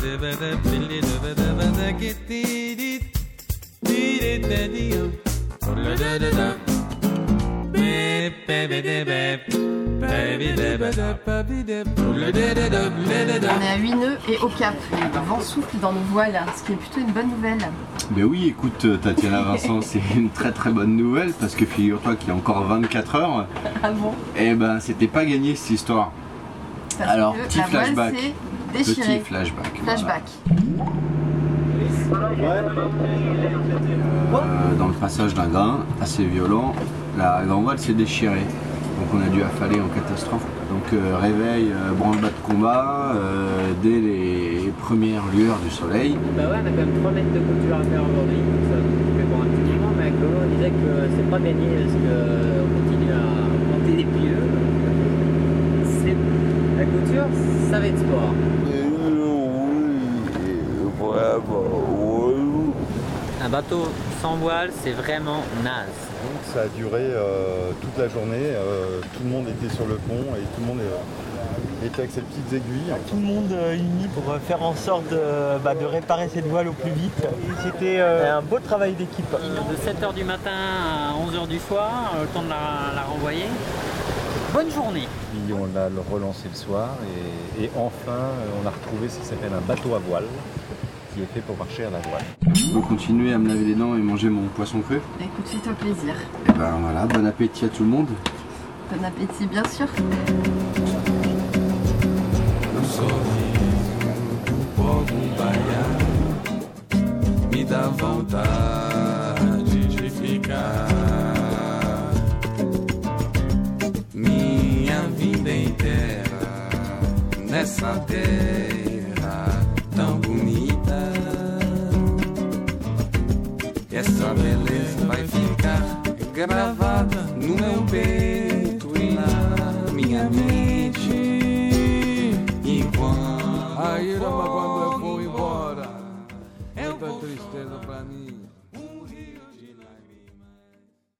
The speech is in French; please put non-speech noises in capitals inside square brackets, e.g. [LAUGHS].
On est à 8 nœuds et au cap. Le vent souffle dans nos voiles, ce qui est plutôt une bonne nouvelle. Ben oui, écoute, euh, Tatiana Vincent, c'est [LAUGHS] une très très bonne nouvelle parce que figure-toi qu'il y a encore 24 heures, Ah bon? Et ben c'était pas gagné cette histoire. Parce Alors, que petit la flashback. Petit flashback. Flashback. voilà. Euh, dans le passage d'un grain assez violent, la grande voile s'est déchirée. Donc on a dû affaler en catastrophe. Donc euh, réveil, euh, branle-bas de combat, euh, dès les premières lueurs du soleil. Bah ouais, on a quand même 3 mètres de couture à faire aujourd'hui, donc ça fait pour un petit moment, mais avec Lolo, on disait que c'est pas gagné parce qu'on continue à monter les pieux? La couture, ça va être sport. Un bateau sans voile, c'est vraiment naze. Donc ça a duré euh, toute la journée, euh, tout le monde était sur le pont et tout le monde euh, était avec ses petites aiguilles. tout le monde euh, uni pour faire en sorte de, bah, de réparer cette voile au plus vite. C'était euh, un beau travail d'équipe. De 7h du matin à 11h du soir, le temps de la, la renvoyer. Bonne journée Puis on l'a relancé le soir et, et enfin on a retrouvé ce qui s'appelle un bateau à voile qui est fait pour marcher à la voile. Je peux continuer à me laver les dents et manger mon poisson cru. Écoute, fais-toi plaisir. Et ben voilà, bon appétit à tout le monde. Bon appétit, bien sûr. Essa beleza vai ficar gravada no meu peito e na minha mente. Enquanto Aí, for Rama, quando eu vou embora, muita tristeza pra mim.